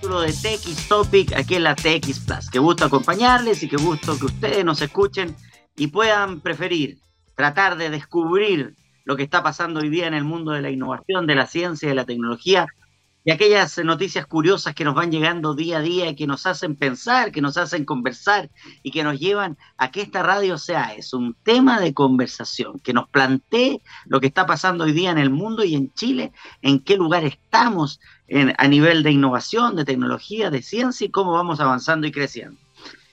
de TX Topic aquí en la TX Plus. Que gusto acompañarles y que gusto que ustedes nos escuchen y puedan preferir tratar de descubrir lo que está pasando hoy día en el mundo de la innovación, de la ciencia de la tecnología y aquellas noticias curiosas que nos van llegando día a día y que nos hacen pensar, que nos hacen conversar y que nos llevan a que esta radio sea es un tema de conversación, que nos plantee lo que está pasando hoy día en el mundo y en Chile, en qué lugar estamos a nivel de innovación, de tecnología, de ciencia y cómo vamos avanzando y creciendo.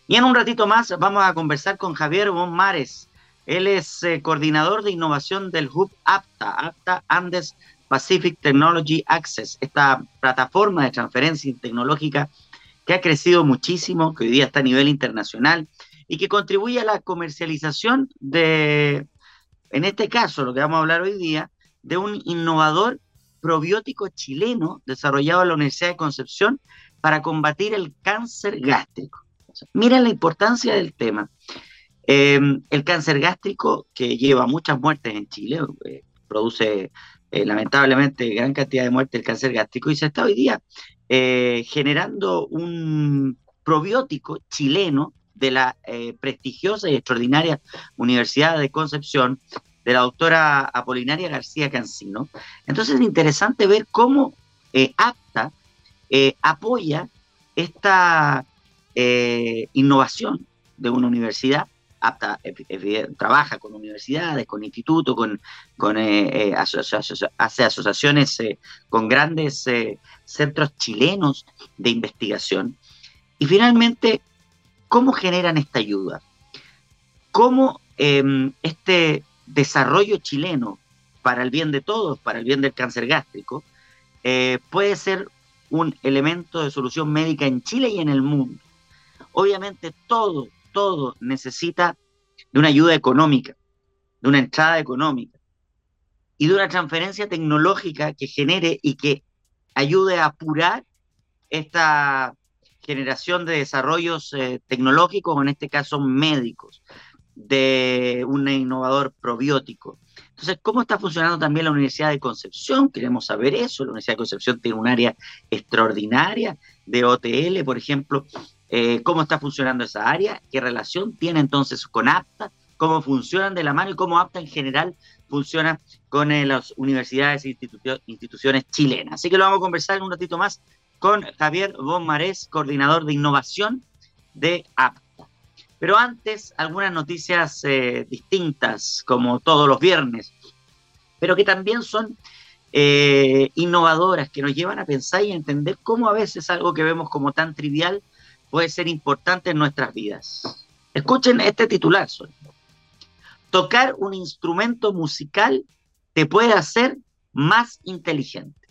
Y en un ratito más vamos a conversar con Javier Bonmares. Él es eh, coordinador de innovación del Hub APTA, APTA Andes Pacific Technology Access, esta plataforma de transferencia tecnológica que ha crecido muchísimo, que hoy día está a nivel internacional y que contribuye a la comercialización de, en este caso, lo que vamos a hablar hoy día, de un innovador probiótico chileno desarrollado en la Universidad de Concepción para combatir el cáncer gástrico. Mira la importancia del tema. Eh, el cáncer gástrico, que lleva muchas muertes en Chile, eh, produce eh, lamentablemente gran cantidad de muertes del cáncer gástrico y se está hoy día eh, generando un probiótico chileno de la prestigiosa y extraordinaria Universidad de Concepción, de la doctora Apolinaria García Cancino. Entonces es interesante ver cómo APTA apoya esta innovación de una universidad apta, trabaja con universidades, con institutos, con, eh, eh, hace asociaciones eh, con grandes centros chilenos de investigación. Y finalmente, ¿cómo generan esta ayuda? ¿Cómo em, este desarrollo chileno para el bien de todos, para el bien del cáncer gástrico, puede ser un elemento de solución médica en Chile y en el mundo? Obviamente todo todo necesita de una ayuda económica, de una entrada económica y de una transferencia tecnológica que genere y que ayude a apurar esta generación de desarrollos eh, tecnológicos, en este caso médicos, de un innovador probiótico. Entonces, ¿cómo está funcionando también la Universidad de Concepción? Queremos saber eso. La Universidad de Concepción tiene un área extraordinaria de OTL, por ejemplo, eh, cómo está funcionando esa área, qué relación tiene entonces con APTA, cómo funcionan de la mano y cómo APTA en general funciona con eh, las universidades e instituciones chilenas. Así que lo vamos a conversar en un ratito más con Javier Bonmarés, coordinador de innovación de APTA. Pero antes, algunas noticias eh, distintas, como todos los viernes, pero que también son innovadoras, que nos llevan a pensar y a entender cómo a veces algo que vemos como tan trivial puede ser importante en nuestras vidas. Escuchen este titular. Tocar un instrumento musical te puede hacer más inteligente.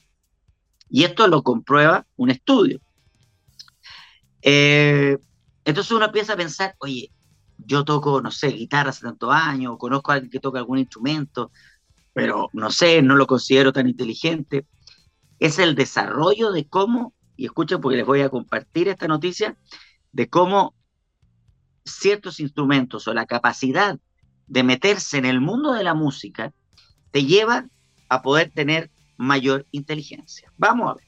Y esto lo comprueba un estudio. Eh, entonces uno empieza a pensar, oye, yo toco, no sé, guitarra hace tantos años, conozco a alguien que toca algún instrumento, pero no sé, no lo considero tan inteligente. Es el desarrollo de cómo y escuchen porque les voy a compartir esta noticia de cómo ciertos instrumentos o la capacidad de meterse en el mundo de la música te lleva a poder tener mayor inteligencia. Vamos a ver.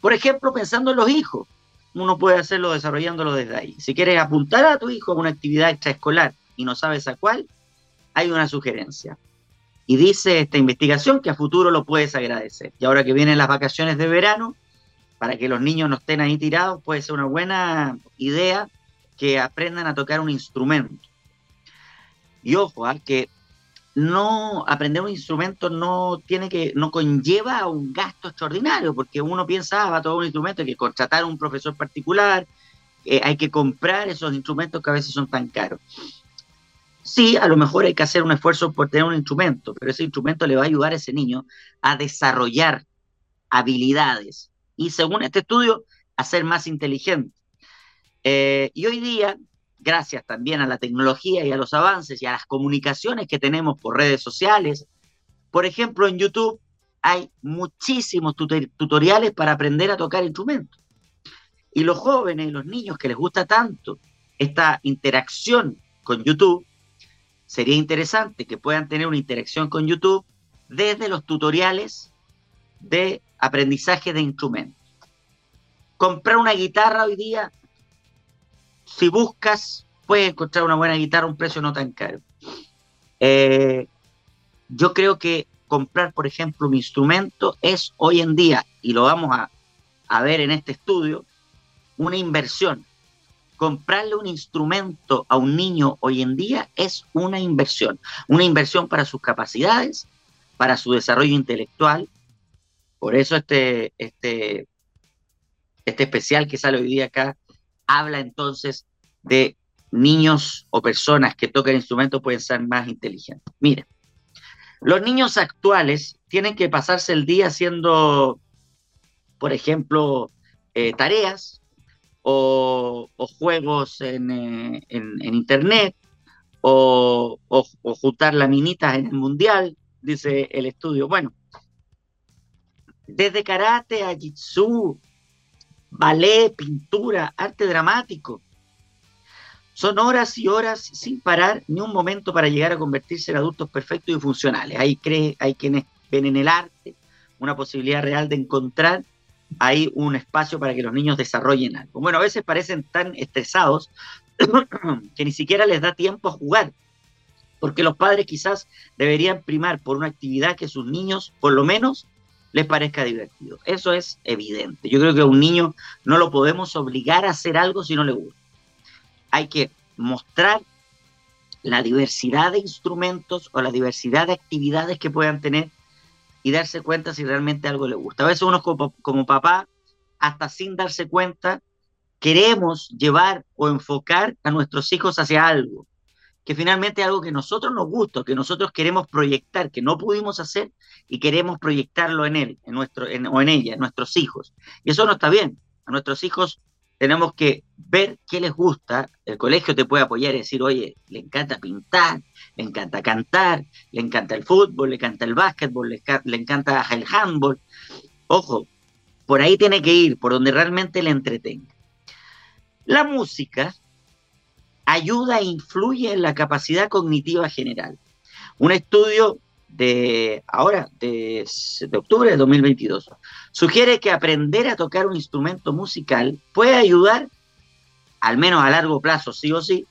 Por ejemplo, pensando en los hijos, uno puede hacerlo desarrollándolo desde ahí. Si quieres apuntar a tu hijo a una actividad extraescolar y no sabes a cuál, hay una sugerencia. Y dice esta investigación que a futuro lo puedes agradecer. Y ahora que vienen las vacaciones de verano, para que los niños no estén ahí tirados, puede ser una buena idea que aprendan a tocar un instrumento. Y ojo, ¿ah? que no aprender un instrumento no tiene que no conlleva un gasto extraordinario, porque uno piensa, ah, va tocar un instrumento, hay que contratar a un profesor particular, eh, hay que comprar esos instrumentos que a veces son tan caros. Sí, a lo mejor hay que hacer un esfuerzo por tener un instrumento, pero ese instrumento le va a ayudar a ese niño a desarrollar habilidades y según este estudio, a ser más inteligente. Eh, y hoy día, gracias también a la tecnología y a los avances y a las comunicaciones que tenemos por redes sociales, por ejemplo, en YouTube hay muchísimos tutoriales para aprender a tocar instrumentos. Y los jóvenes, los niños que les gusta tanto esta interacción con YouTube, sería interesante que puedan tener una interacción con YouTube desde los tutoriales de aprendizaje de instrumentos. Comprar una guitarra hoy día, si buscas, puedes encontrar una buena guitarra a un precio no tan caro. Eh, yo creo que comprar, por ejemplo, un instrumento es hoy en día, y lo vamos a, a ver en este estudio, una inversión. Comprarle un instrumento a un niño hoy en día es una inversión. Una inversión para sus capacidades, para su desarrollo intelectual. Por eso este, este, este especial que sale hoy día acá habla entonces de niños o personas que tocan instrumentos pueden ser más inteligentes. Mira, los niños actuales tienen que pasarse el día haciendo, por ejemplo, eh, tareas o, juegos en, eh, Internet o, o, juntar laminitas en el mundial, dice el estudio. Bueno, desde karate a jitsu, ballet, pintura, arte dramático, son horas y horas sin parar ni un momento para llegar a convertirse en adultos perfectos y funcionales. Hay, cree, hay quienes ven en el arte una posibilidad real de encontrar ahí un espacio para que los niños desarrollen algo. Bueno, a veces parecen tan estresados que ni siquiera les da tiempo a jugar, porque los padres quizás deberían primar por una actividad que sus niños, por lo menos, les parezca divertido. Eso es evidente. Yo creo que a un niño no lo podemos obligar a hacer algo si no le gusta hay que mostrar la diversidad de instrumentos o la diversidad de actividades que puedan tener y darse cuenta si realmente algo le gusta. A veces uno como, papá, hasta sin darse cuenta, queremos llevar o enfocar a nuestros hijos hacia algo, que finalmente algo que nosotros nos gusta, que nosotros queremos proyectar, que no pudimos hacer y queremos proyectarlo en él, en nuestro, o en ella, en nuestros hijos. Y eso no está bien. A nuestros hijos tenemos que ver qué les gusta. El colegio te puede apoyar y decir, oye, le encanta pintar, le encanta cantar, le encanta el fútbol, le encanta el básquetbol, le, encanta el handball. Ojo, por ahí tiene que ir, por donde realmente le entretenga. La música ayuda e influye en la capacidad cognitiva general. Un estudio de ahora, de, octubre de 2022, sugiere que aprender a tocar un instrumento musical puede ayudar, al menos a largo plazo, sí o sí,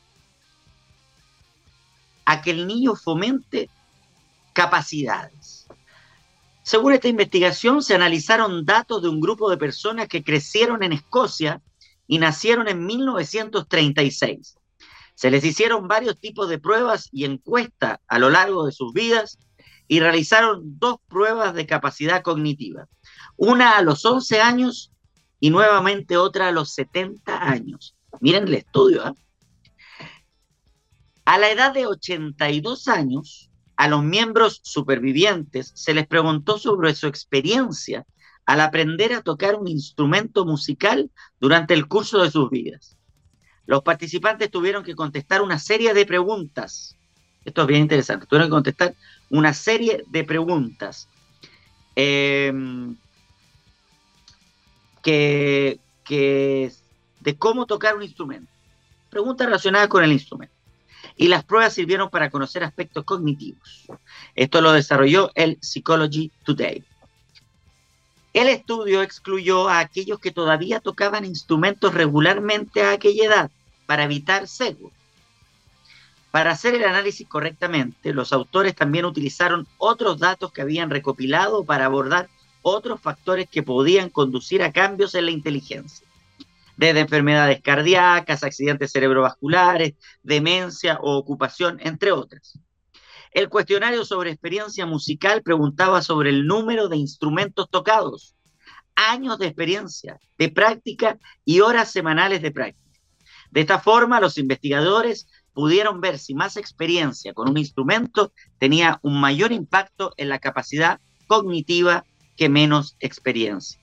a que el niño fomente capacidades. Según esta investigación, se analizaron datos de un grupo de personas que crecieron en Escocia y nacieron en 1936. Se les hicieron varios tipos de pruebas y encuestas a lo largo de sus vidas y realizaron dos pruebas de capacidad cognitiva, una a los 11 años y nuevamente otra a los 70 años. Miren el estudio. ¿eh? A la edad de 82 años, a los miembros supervivientes se les preguntó sobre su experiencia al aprender a tocar un instrumento musical durante el curso de sus vidas. Los participantes tuvieron que contestar una serie de preguntas. Esto es bien interesante. Tuvieron que contestar una serie de preguntas em, que, de cómo tocar un instrumento. Preguntas relacionadas con el instrumento. Y las pruebas sirvieron para conocer aspectos cognitivos. Esto lo desarrolló el Psychology Today. El estudio excluyó a aquellos que todavía tocaban instrumentos regularmente a aquella edad para evitar sesgo. Para hacer el análisis correctamente, los autores también utilizaron otros datos que habían recopilado para abordar otros factores que podían conducir a cambios en la inteligencia, desde enfermedades cardíacas, accidentes cerebrovasculares, demencia o ocupación, entre otras. El cuestionario sobre experiencia musical preguntaba sobre el número de instrumentos tocados, años de experiencia, de práctica y horas semanales de práctica. De esta forma, los investigadores pudieron ver si más experiencia con un instrumento tenía un mayor impacto en la capacidad cognitiva que menos experiencia.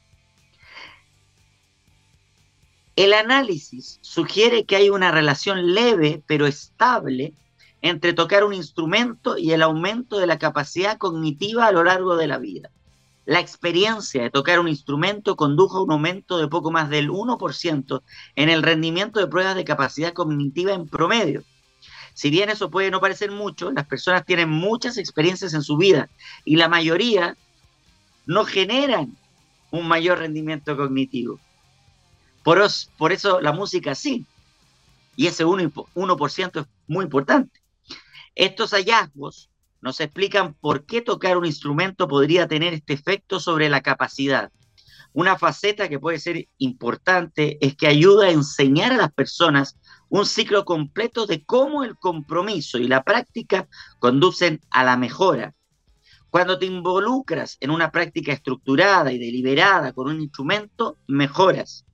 El análisis sugiere que hay una relación leve pero estable entre tocar un instrumento y el aumento de la capacidad cognitiva a lo largo de la vida. La experiencia de tocar un instrumento condujo a un aumento de poco más del 1% en el rendimiento de pruebas de capacidad cognitiva en promedio, si bien eso puede no parecer mucho, las personas tienen muchas experiencias en su vida y la mayoría no generan un mayor rendimiento cognitivo. Por, por eso la música sí. Y ese 1%, 1 es muy importante. Estos hallazgos nos explican por qué tocar un instrumento podría tener este efecto sobre la capacidad. Una faceta que puede ser importante es que ayuda a enseñar a las personas un ciclo completo de cómo el compromiso y la práctica conducen a la mejora. Cuando te involucras en una práctica estructurada y deliberada con un instrumento, mejoras.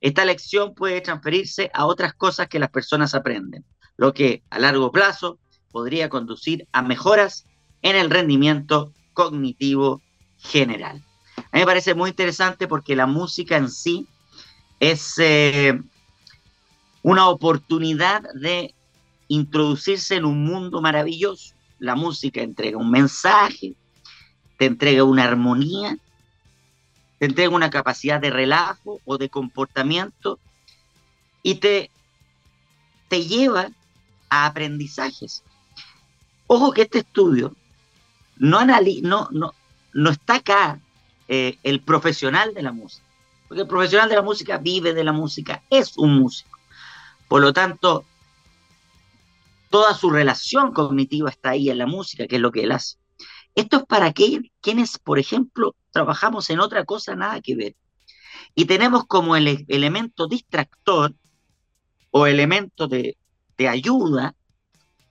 Esta lección puede transferirse a otras cosas que las personas aprenden, lo que a largo plazo podría conducir a mejoras en el rendimiento cognitivo general. A mí me parece muy interesante porque la música en sí es eh, una oportunidad de introducirse en un mundo maravilloso. La música entrega un mensaje, te entrega una armonía, te entrega una capacidad de relajo o de comportamiento y te, te lleva a aprendizajes. Ojo que este estudio no, no, no, no está acá eh, el profesional de la música, porque el profesional de la música vive de la música, es un músico. Por lo tanto, toda su relación cognitiva está ahí en la música, que es lo que él hace. Esto es para quienes, por ejemplo, trabajamos en otra cosa nada que ver. Y tenemos como el elemento distractor o elemento de, ayuda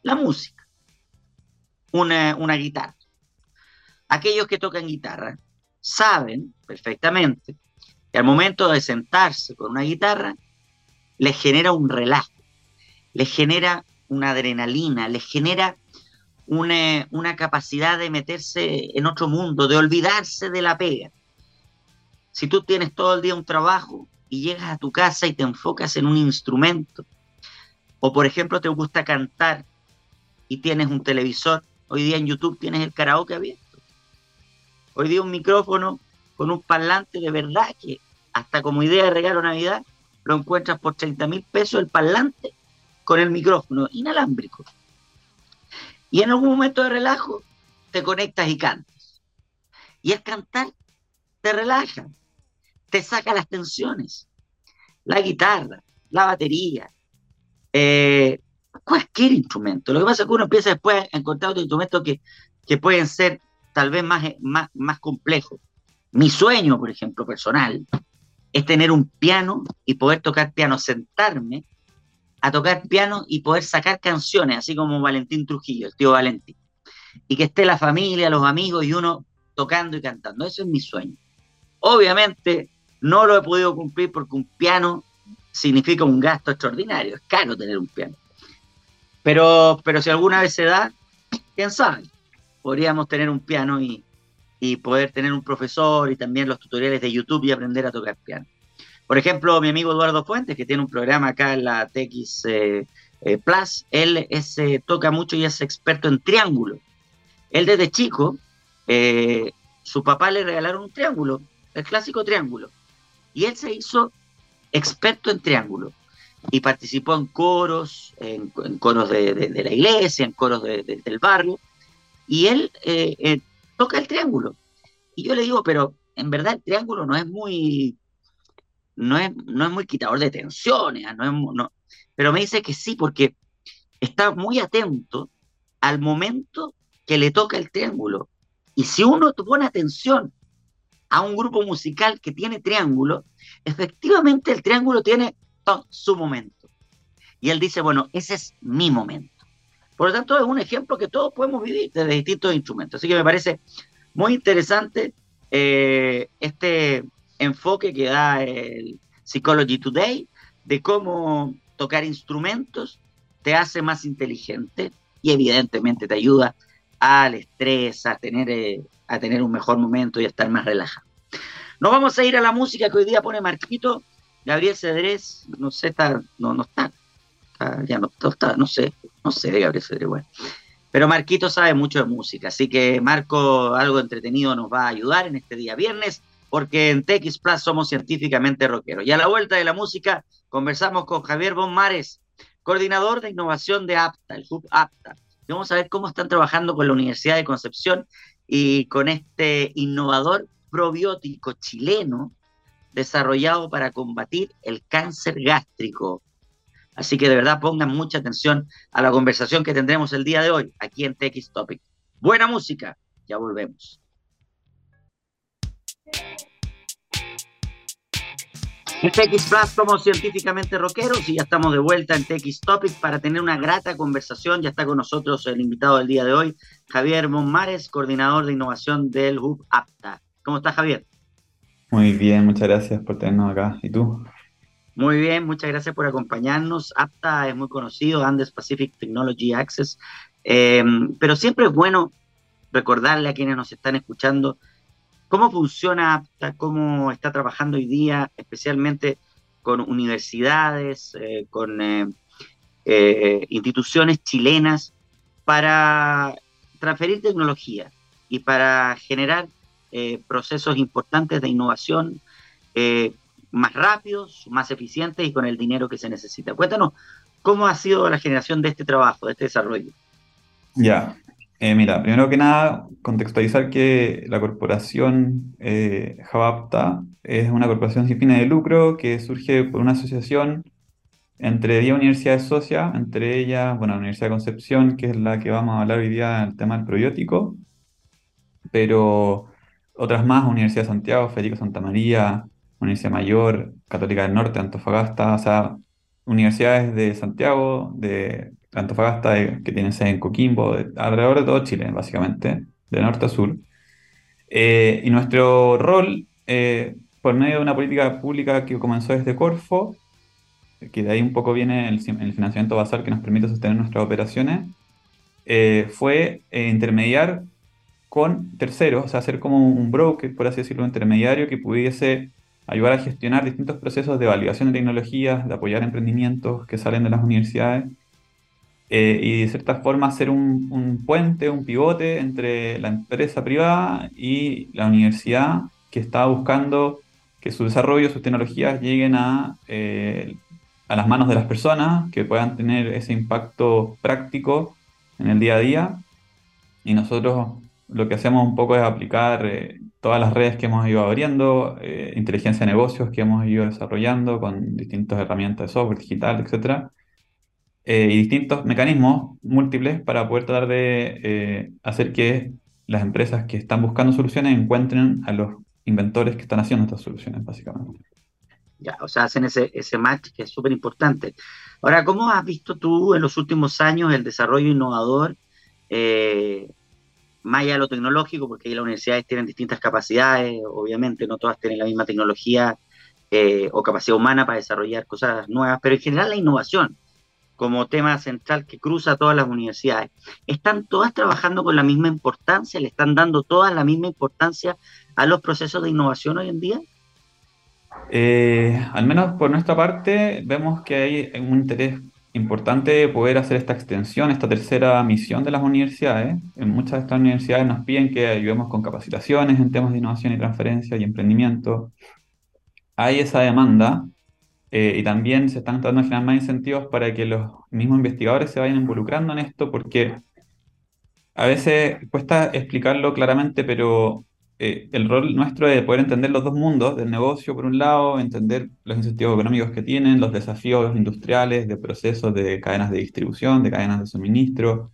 la música, una, una guitarra. Aquellos que tocan guitarra saben perfectamente que al momento de sentarse con una guitarra, les genera un relajo, les genera una adrenalina, les genera una, capacidad de meterse en otro mundo, de olvidarse de la pega. Si tú tienes todo el día un trabajo y llegas a tu casa y te enfocas en un instrumento, o por ejemplo te gusta cantar y tienes un televisor, hoy día en YouTube tienes el karaoke abierto. Hoy día un micrófono con un parlante de verdad que hasta como idea de regalo Navidad lo encuentras por 30 mil pesos el parlante con el micrófono inalámbrico. Y en algún momento de relajo te conectas y cantas. Y el cantar te relaja, te saca las tensiones. La guitarra, la batería, eh, cualquier instrumento. Lo que pasa es que uno empieza después a encontrar otros instrumentos que, que pueden ser tal vez más, más, más complejos. Mi sueño, por ejemplo, personal, es tener un piano y poder tocar piano, sentarme a tocar piano y poder sacar canciones, así como Valentín Trujillo, el tío Valentín. Y que esté la familia, los amigos y uno tocando y cantando. Eso es mi sueño. Obviamente no lo he podido cumplir porque un piano significa un gasto extraordinario. Es caro tener un piano. Pero, pero si alguna vez se da, quién sabe, podríamos tener un piano y, y poder tener un profesor y también los tutoriales de YouTube y aprender a tocar piano. Por ejemplo, mi amigo Eduardo Fuentes, que tiene un programa acá en la TX eh, eh, Plus, él eh, toca mucho y es experto en triángulo. Él desde chico, su papá le regalaron un triángulo, el clásico triángulo, y él se hizo experto en triángulo y participó en coros, en, coros de, la iglesia, en coros del barrio, y él toca el triángulo. Y yo le digo, pero en verdad el triángulo no es muy no es, no es muy quitador de tensiones, ah, no no, pero me dice que sí, porque está muy atento al momento que le toca el triángulo. Y si uno pone atención a un grupo musical que tiene triángulo, efectivamente el triángulo tiene su momento. Y él dice, bueno, ese es mi momento. Por lo tanto, es un ejemplo que todos podemos vivir desde distintos instrumentos. Así que me parece muy interesante eh, este, enfoque que da el Psychology Today de cómo tocar instrumentos te hace más inteligente y evidentemente te ayuda al estrés, a tener, eh, a tener un mejor momento y a estar más relajado. Nos vamos a ir a la música que hoy día pone Marquito. Gabriel Cedrés, no sé, está, no, no está, ya no, está, no sé, no sé de Gabriel Cedrés, bueno. Pero Marquito sabe mucho de música, así que Marco, algo entretenido nos va a ayudar en este día viernes porque en TX Plus somos científicamente rockeros. Y a la vuelta de la música conversamos con Javier Bonmares, coordinador de innovación de APTA, el Hub APTA. Y vamos a ver cómo están trabajando con la Universidad de Concepción y con este innovador probiótico chileno desarrollado para combatir el cáncer gástrico. Así que de verdad pongan mucha atención a la conversación que tendremos el día de hoy aquí en TX Topic. Buena música, ya volvemos. En TX Plus somos científicamente rockeros y ya estamos de vuelta en TX Topic para tener una grata conversación. Ya está con nosotros el invitado del día de hoy, Javier Monmares, coordinador de innovación del Hub APTA. ¿Cómo estás, Javier? Muy bien, muchas gracias por tenernos acá. ¿Y tú? Muy bien, muchas gracias por acompañarnos. APTA es muy conocido, Andes Pacific Technology Access, eh, pero siempre es bueno recordarle a quienes nos están escuchando ¿Cómo funciona APTA? ¿Cómo está trabajando hoy día, especialmente con universidades, eh, con eh, eh, instituciones chilenas, para transferir tecnología y para generar procesos importantes de innovación más rápidos, más eficientes y con el dinero que se necesita? Cuéntanos, ¿cómo ha sido la generación de este trabajo, de este desarrollo? Ya, eh, mira, primero que nada, contextualizar que la corporación eh, Javapta es una corporación sin fines de lucro que surge por una asociación entre 10 universidades socias, entre ellas, bueno, la Universidad de Concepción, que es la que vamos a hablar hoy día, el tema del probiótico, pero otras más, Universidad de Santiago, Federico Santa María, Universidad Mayor, Católica del Norte, Antofagasta, o sea, universidades de Santiago, de Antofagasta, que tienen sede en Coquimbo, alrededor de todo Chile, básicamente, de norte a sur. Eh, y nuestro rol, eh, por medio de una política pública que comenzó desde Corfo, que de ahí un poco viene el, financiamiento basal que nos permite sostener nuestras operaciones, eh, fue intermediar con terceros, o sea, hacer como un broker, por así decirlo, un intermediario que pudiese ayudar a gestionar distintos procesos de validación de tecnologías, de apoyar emprendimientos que salen de las universidades eh, y de cierta forma ser un, puente, un pivote entre la empresa privada y la universidad que está buscando que su desarrollo, sus tecnologías lleguen a, eh, a las manos de las personas, que puedan tener ese impacto práctico en el día a día. Y nosotros lo que hacemos un poco es aplicar eh, todas las redes que hemos ido abriendo, inteligencia de negocios que hemos ido desarrollando con distintas herramientas de software digital, etcétera, eh, y distintos mecanismos múltiples para poder tratar de eh, hacer que las empresas que están buscando soluciones encuentren a los inventores que están haciendo estas soluciones, básicamente. Ya, o sea, hacen ese, ese match que es súper importante. Ahora, ¿cómo has visto tú en los últimos años el desarrollo innovador, eh, más allá de lo tecnológico, porque ahí las universidades tienen distintas capacidades, obviamente no todas tienen la misma tecnología o capacidad humana para desarrollar cosas nuevas, pero en general la innovación, como tema central que cruza todas las universidades. ¿Están todas trabajando con la misma importancia? ¿Le están dando todas la misma importancia a los procesos de innovación hoy en día? Eh, al menos por nuestra parte, vemos que hay un interés importante de poder hacer esta extensión, esta tercera misión de las universidades. En muchas de estas universidades nos piden que ayudemos con capacitaciones en temas de innovación y transferencia y emprendimiento. Hay esa demanda eh, y también se están dando generar más incentivos para que los mismos investigadores se vayan involucrando en esto, porque a veces cuesta explicarlo claramente, pero eh, el rol nuestro es poder entender los dos mundos, del negocio por un lado, entender los incentivos económicos que tienen, los desafíos industriales, de procesos de cadenas de distribución, de cadenas de suministro,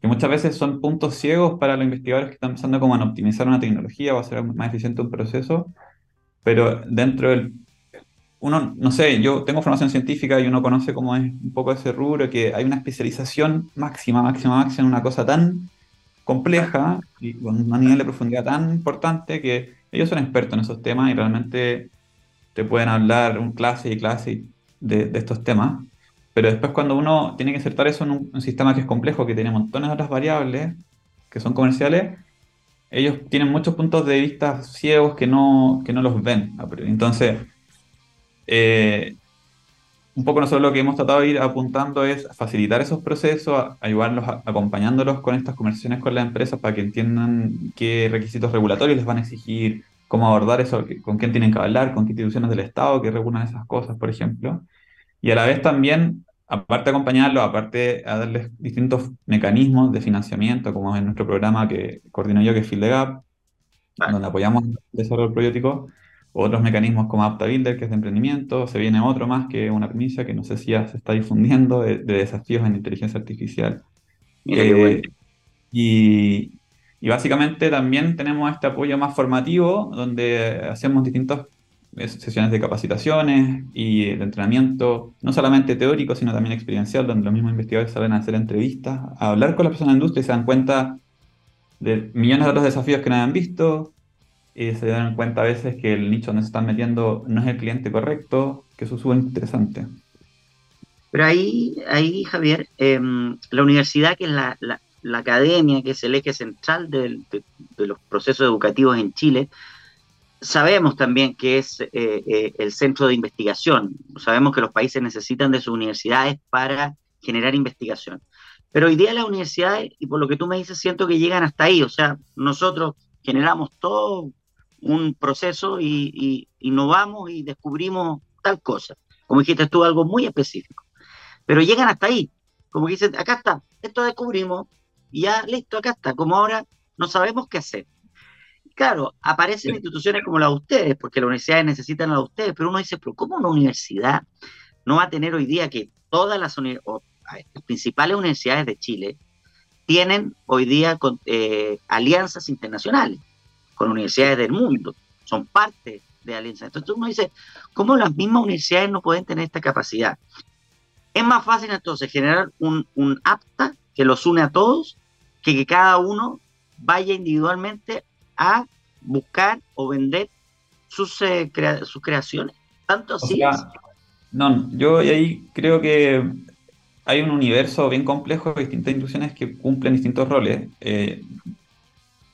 que muchas veces son puntos ciegos para los investigadores que están pensando como en optimizar una tecnología o hacer más eficiente un proceso, pero dentro del uno, no sé, yo tengo formación científica y uno conoce cómo es un poco ese rubro, que hay una especialización máxima, máxima, máxima en una cosa tan compleja y con un nivel de profundidad tan importante que ellos son expertos en esos temas y realmente te pueden hablar un clase y clase de, estos temas. Pero después cuando uno tiene que insertar eso en un, sistema que es complejo, que tiene montones de otras variables que son comerciales, ellos tienen muchos puntos de vista ciegos que no, que no los ven. Entonces, eh, un poco nosotros lo que hemos tratado de ir apuntando es facilitar esos procesos, ayudarlos, acompañándolos con estas conversaciones con las empresas para que entiendan qué requisitos regulatorios les van a exigir, cómo abordar eso, con quién tienen que hablar, con qué instituciones del Estado que regulan esas cosas, por ejemplo. Y a la vez también, aparte de acompañarlos, aparte de darles distintos mecanismos de financiamiento, como en nuestro programa que coordino yo, que es Field the Gap, donde apoyamos el desarrollo probiótico, otros mecanismos como AptaBuilder, que es de emprendimiento, se viene otro más que una premisa que no sé si ya se está difundiendo de, desafíos en inteligencia artificial. Eh, y, y, básicamente también tenemos este apoyo más formativo, donde hacemos distintas sesiones de capacitaciones y de entrenamiento, no solamente teórico, sino también experiencial, donde los mismos investigadores salen a hacer entrevistas, a hablar con las personas de la industria y se dan cuenta de millones de otros desafíos que no habían visto, y se dan cuenta a veces que el nicho donde se están metiendo no es el cliente correcto, que eso es súper interesante. Pero ahí, ahí Javier, em, la universidad, que es la, la, academia, que es el eje central de, de, los procesos educativos en Chile, sabemos también que es eh, eh, el centro de investigación. Sabemos que los países necesitan de sus universidades para generar investigación. Pero hoy día las universidades, y por lo que tú me dices, siento que llegan hasta ahí. O sea, nosotros generamos todo un proceso y, innovamos y descubrimos tal cosa. Como dijiste tú, algo muy específico. Pero llegan hasta ahí. Como dicen, acá está, esto descubrimos y ya listo, acá está. Como ahora no sabemos qué hacer. Claro, aparecen instituciones como la de ustedes, porque las universidades necesitan a la de ustedes, pero uno dice, pero ¿cómo una universidad no va a tener hoy día que todas las, las principales universidades de Chile tienen hoy día eh, alianzas internacionales? Con universidades del mundo, son parte de alianzas. Entonces uno dice, ¿cómo las mismas universidades no pueden tener esta capacidad? Es más fácil entonces generar un, un apta que los une a todos que que cada uno vaya individualmente a buscar o vender sus, eh, sus creaciones. Tanto así. no, yo ahí creo que hay un universo bien complejo de distintas instituciones que cumplen distintos roles. Eh,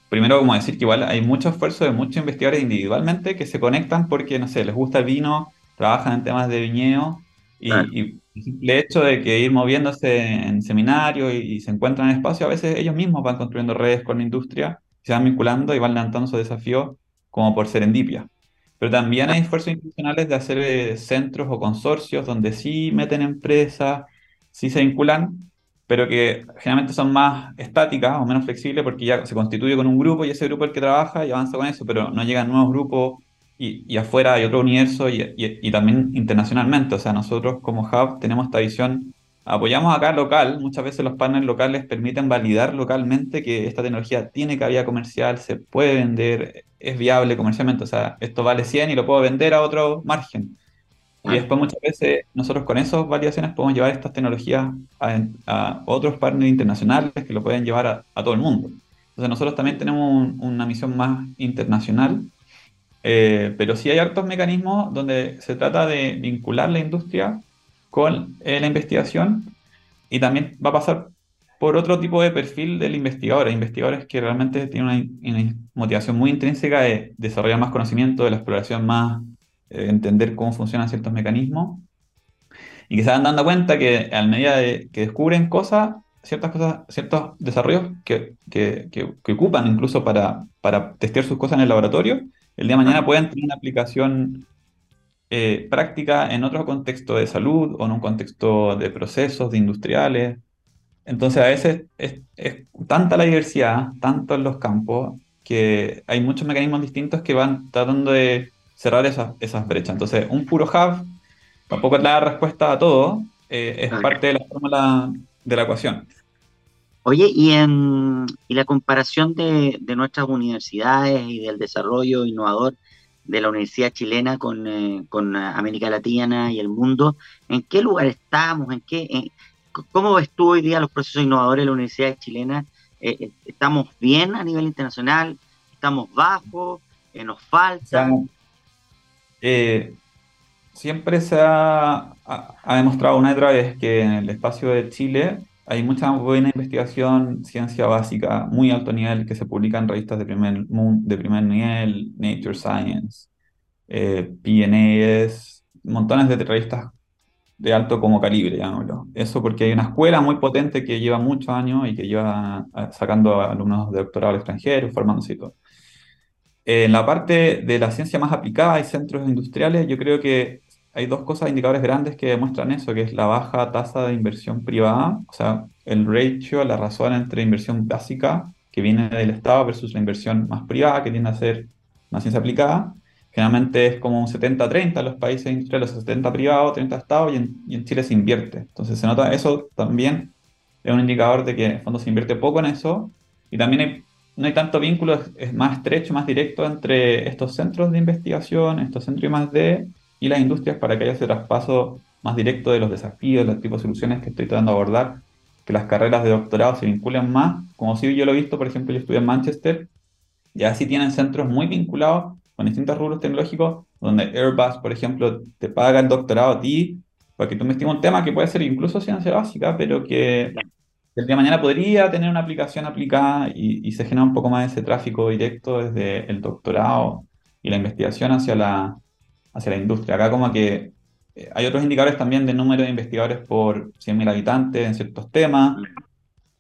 primero como decir que igual hay mucho esfuerzo de muchos investigadores individualmente que se conectan porque, no sé, les gusta el vino, trabajan en temas de viñedo y, el simple hecho de que ir moviéndose en seminarios y, se encuentran en espacio, a veces ellos mismos van construyendo redes con la industria, se van vinculando y van levantando su desafío como por serendipia. Pero también hay esfuerzos institucionales de hacer eh, centros o consorcios donde sí meten empresas, sí se vinculan, pero que generalmente son más estáticas o menos flexibles porque ya se constituye con un grupo y ese grupo es el que trabaja y avanza con eso, pero no llegan nuevos grupos y, y afuera hay otro universo y, y, también internacionalmente. O sea, nosotros como Hub tenemos esta visión, apoyamos acá local, muchas veces los partners locales permiten validar localmente que esta tecnología tiene cabida comercial, se puede vender, es viable comercialmente, o sea, esto vale 100 y lo puedo vender a otro margen. Y después muchas veces nosotros con esas validaciones podemos llevar estas tecnologías a, otros partners internacionales que lo pueden llevar a, todo el mundo. Entonces nosotros también tenemos una misión más internacional, eh, pero sí hay hartos mecanismos donde se trata de vincular la industria con eh, la investigación y también va a pasar por otro tipo de perfil del investigador, investigadores que realmente tienen una, una motivación muy intrínseca de desarrollar más conocimiento, de la exploración más entender cómo funcionan ciertos mecanismos y que se van dando cuenta que a medida de que descubren cosas, ciertas cosas, ciertos desarrollos que, que, que, ocupan incluso para, para, testear sus cosas en el laboratorio, el día de mañana pueden tener una aplicación eh, práctica en otro contexto de salud o en un contexto de procesos, de industriales. Entonces a veces es, es tanta la diversidad, tanto en los campos, que hay muchos mecanismos distintos que van tratando de cerrar esas, esas brechas. Entonces, un puro hub tampoco da respuesta a todo, eh, es parte de la fórmula de la ecuación. Oye, y, en, y la comparación de, de, nuestras universidades y del desarrollo innovador de la universidad chilena con, eh, con América Latina y el mundo, ¿en qué lugar estamos? ¿En qué, ¿Cómo ves tú hoy día los procesos innovadores de la universidad chilena? Eh, ¿Estamos bien a nivel internacional? ¿Estamos bajos? ¿Nos falta? Eh, siempre se ha, demostrado una y otra vez que en el espacio de Chile hay mucha buena investigación, ciencia básica, muy alto nivel, que se publica en revistas de primer, nivel, Nature Science, eh, PNAS, montones de revistas de alto como calibre, llamémoslo. Eso porque hay una escuela muy potente que lleva muchos años y que lleva eh, sacando alumnos de doctorado al extranjero, formándose y todo. En la parte de la ciencia más aplicada y centros industriales, yo creo que hay dos cosas, indicadores grandes que demuestran eso, que es la baja tasa de inversión privada, o sea, el ratio, la razón entre inversión básica que viene del Estado versus la inversión más privada que tiende a ser una ciencia aplicada. generalmente es como un 70-30 en los países industriales, 70 privados, 30 Estado, y en, y en Chile se invierte. Entonces se nota eso también, es un indicador de que en el fondo se invierte poco en eso, y también no hay tanto vínculo, es, más estrecho, más directo entre estos centros de investigación, estos centros de, y las industrias para que haya ese traspaso más directo de los desafíos, los tipos de soluciones que estoy tratando de abordar, que las carreras de doctorado se vinculen más, como si yo lo he visto, por ejemplo, yo estudié en Manchester, y así tienen centros muy vinculados con distintos rubros tecnológicos, donde Airbus, por ejemplo, te paga el doctorado a ti, para que tú investigues un tema que puede ser incluso ciencia básica, pero que el día de mañana podría tener una aplicación aplicada y, se genera un poco más ese tráfico directo desde el doctorado y la investigación hacia la, hacia la industria. Acá como que eh, hay otros indicadores también de número de investigadores por 100.000 habitantes en ciertos temas,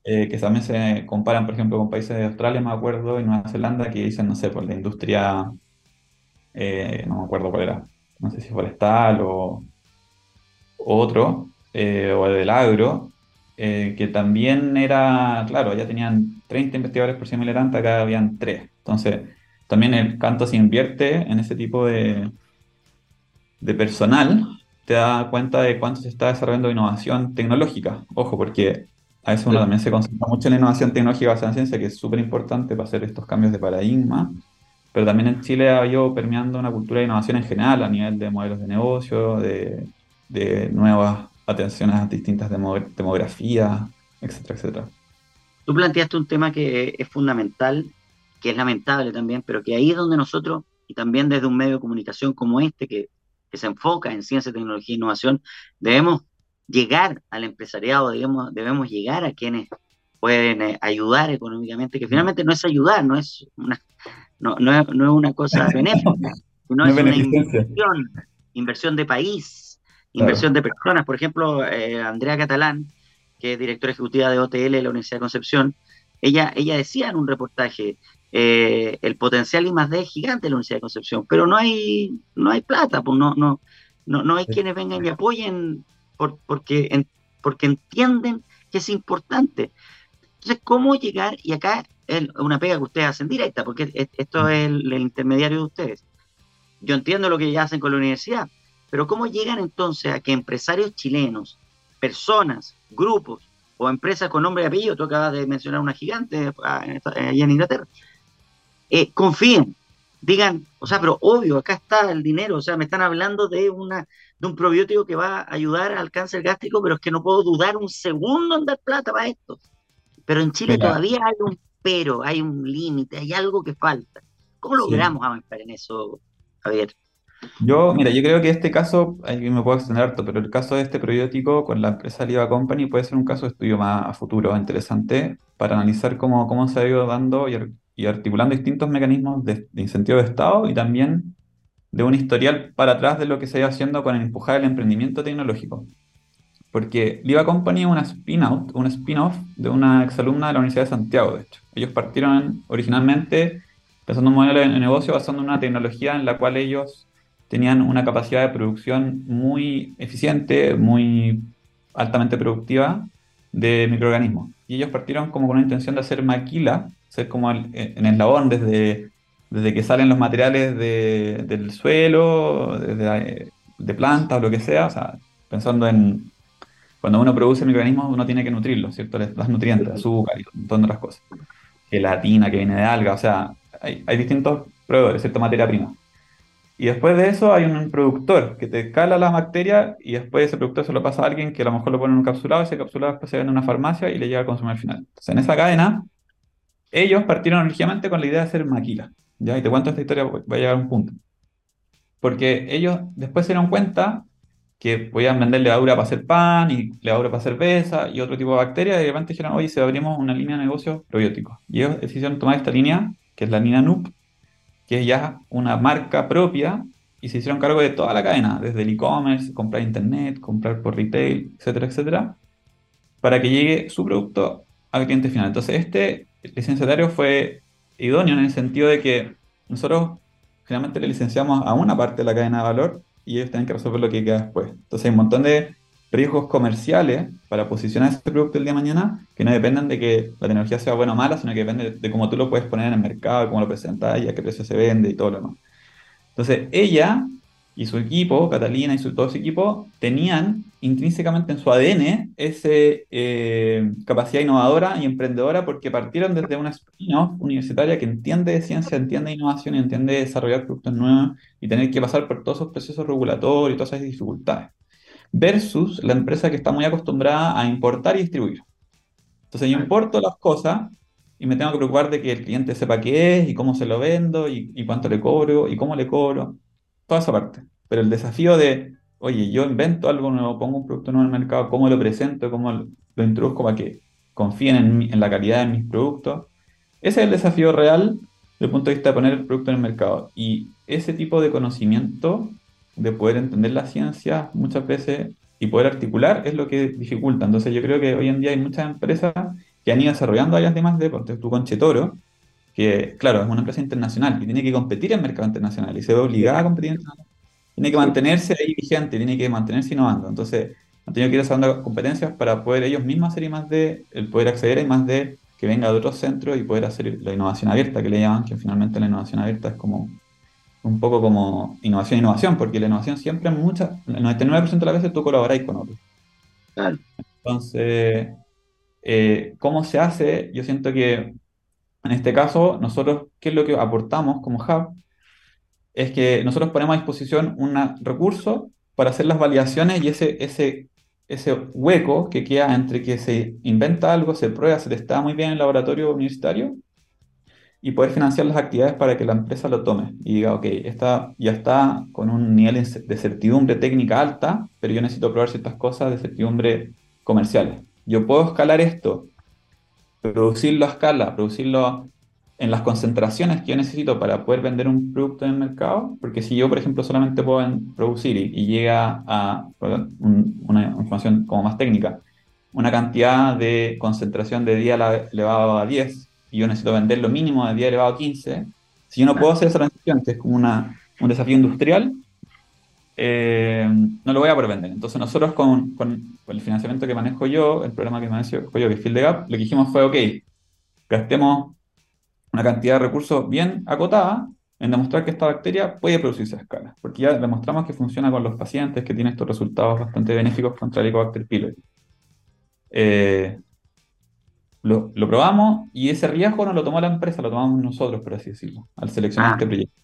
eh, que también se comparan, por ejemplo, con países de Australia, me acuerdo, y Nueva Zelanda, que dicen, no sé, por la industria, eh, no me acuerdo cuál era, no sé si forestal o, otro, o el del agro, que también era, claro, ya tenían 30 investigadores por 100.000 habitantes, acá habían 3. Entonces, también el canto se invierte en ese tipo de, de personal te da cuenta de cuánto se está desarrollando innovación tecnológica. Ojo, porque a veces uno también se concentra mucho en la innovación tecnológica basada en ciencia, que es súper importante para hacer estos cambios de paradigma, pero también en Chile ha ido permeando una cultura de innovación en general a nivel de modelos de negocio, de, de nuevas atenciones a distintas demografías, etcétera, etcétera. Tú planteaste un tema que es fundamental, que es lamentable también, pero que ahí es donde nosotros, y también desde un medio de comunicación como este, que que se enfoca en ciencia, tecnología e innovación, debemos llegar al empresariado, debemos, debemos llegar a quienes pueden eh, ayudar económicamente, que finalmente no es ayudar, no es una, no, no, es, no es, una cosa benéfica, sino es una inversión, inversión de país, inversión de personas. Por ejemplo, eh, Andrea Catalán, que es directora ejecutiva de OTL de la Universidad de Concepción, ella, ella decía en un reportaje, eh, el potencial I más D es gigante en la Universidad de Concepción, pero no hay, no hay plata, pues no, no, no, no hay quienes vengan y apoyen por, porque, porque entienden que es importante. Entonces, ¿cómo llegar? Y acá es una pega que ustedes hacen directa, porque esto es el, intermediario de ustedes. Yo entiendo lo que ya hacen con la universidad, pero ¿cómo llegan entonces a que empresarios chilenos, personas, grupos o empresas con nombre y apellido, tú acabas de mencionar una gigante ah, allá en Inglaterra, eh, confíen, digan, o sea, pero obvio, acá está el dinero, o sea, me están hablando de, una, de un probiótico que va a ayudar al cáncer gástrico, pero es que no puedo dudar un segundo en dar plata para esto. Pero en Chile todavía hay un pero, hay un límite, hay algo que falta. ¿Cómo logramos avanzar en eso, Javier? Yo, mira, yo creo que este caso, ahí me puedo extender harto, pero el caso de este probiótico con la empresa Liva Company puede ser un caso de estudio más a futuro, interesante, para analizar cómo, cómo se ha ido dando y y articulando distintos mecanismos de, incentivo de Estado y también de un historial para atrás de lo que se iba haciendo con el empujar el emprendimiento tecnológico. Porque Liva Company es una spin-out, un spin-off de una exalumna de la Universidad de Santiago, de hecho. Ellos partieron originalmente pensando un modelo de negocio basando en una tecnología en la cual ellos tenían una capacidad de producción muy eficiente, muy altamente productiva de microorganismos. Y ellos partieron como con una intención de hacer maquila ser como en el eslabón desde, desde que salen los materiales del suelo, desde, de plantas o lo que sea, o sea, pensando en cuando uno produce microorganismos uno tiene que nutrirlos, ¿cierto? Les das nutrientes, azúcar y un montón de otras cosas. Gelatina que viene de alga, o sea, hay, hay distintos proveedores, cierta materia prima. Y después de eso hay un productor que te cala las bacterias y después ese productor se lo pasa a alguien que a lo mejor lo pone en un capsulado, ese capsulado después se vende en una farmacia y le llega al consumidor final. Entonces en esa cadena ellos partieron originalmente con la idea de hacer maquila. ¿ya? Y te cuento esta historia, va a llegar a un punto. Porque ellos después se dieron cuenta que podían vender levadura para hacer pan y levadura para cerveza y otro tipo de bacterias, y de repente dijeron, oye, si abrimos una línea de negocio probióticos. Y ellos decidieron tomar esta línea, que es la línea NUP, que es ya una marca propia, y se hicieron cargo de toda la cadena, desde el e-commerce, comprar internet, comprar por retail, etcétera, etcétera, para que llegue su producto al cliente final. Entonces, este licenciatario fue idóneo en el sentido de que nosotros generalmente le licenciamos a una parte de la cadena de valor y ellos tienen que resolver lo que queda después. Entonces hay un montón de riesgos comerciales para posicionar ese producto el día de mañana que no dependen de que la tecnología sea buena o mala, sino que depende de cómo tú lo puedes poner en el mercado, cómo lo presentas y a qué precio se vende y todo lo demás. Entonces, ella y su equipo, Catalina y su, todo su equipo, tenían intrínsecamente en su ADN esa eh, capacidad innovadora y emprendedora porque partieron desde una universitaria que entiende de ciencia, entiende de innovación y entiende de desarrollar productos nuevos y tener que pasar por todos esos procesos regulatorios y todas esas dificultades. Versus la empresa que está muy acostumbrada a importar y distribuir. Entonces yo importo las cosas y me tengo que preocupar de que el cliente sepa qué es y cómo se lo vendo y, y cuánto le cobro y cómo le cobro. Toda esa parte. Pero el desafío de oye, yo invento algo nuevo, pongo un producto nuevo en el mercado, cómo lo presento, cómo lo introduzco para que confíen en, la calidad de mis productos. Ese es el desafío real desde el punto de vista de poner el producto en el mercado. Y ese tipo de conocimiento, de poder entender la ciencia muchas veces y poder articular, es lo que dificulta. Entonces yo creo que hoy en día hay muchas empresas que han ido desarrollando áreas de más de, porque tú con Chetoro, que claro, es una empresa internacional y tiene que competir en mercado internacional y se ve obligada a competir tiene que mantenerse ahí vigente, tiene que mantenerse innovando. Entonces, han tenido que ir desarrollando competencias para poder ellos mismos hacer y más de, el poder acceder a más de que venga de otros centros y poder hacer la innovación abierta, que le llaman, que finalmente la innovación abierta es como un poco como innovación innovación, porque la innovación siempre en muchas, el 99% de las veces tú colaboráis con otros. Entonces, eh, ¿cómo se hace? Yo siento que en este caso, nosotros, ¿qué es lo que aportamos como hub? es que nosotros ponemos a disposición un recurso para hacer las validaciones y ese, ese, ese hueco que queda entre que se inventa algo, se prueba, se está muy bien en el laboratorio universitario y poder financiar las actividades para que la empresa lo tome y diga, ok, esta ya está con un nivel de certidumbre técnica alta, pero yo necesito probar ciertas cosas de certidumbre comerciales. Yo puedo escalar esto, producirlo a escala, producirlo en las concentraciones que yo necesito para poder vender un producto en el mercado, porque si yo, por ejemplo, solamente puedo producir y, llega a una información como más técnica, una cantidad de concentración de día elevado a 10 y yo necesito vender lo mínimo de día elevado a 15, si yo no puedo hacer esa transición, que es como una, un desafío industrial, eh, no lo voy a poder vender. Entonces nosotros con, con, el financiamiento que manejo yo, el programa que manejo yo, que es Field the Gap, lo que dijimos fue, ok, gastemos una cantidad de recursos bien acotada en demostrar que esta bacteria puede producirse a escala, porque ya demostramos que funciona con los pacientes, que tiene estos resultados bastante benéficos contra el Helicobacter pylori. Eh, lo, probamos y ese riesgo no lo tomó la empresa, lo tomamos nosotros, por así decirlo, al seleccionar ah. este proyecto.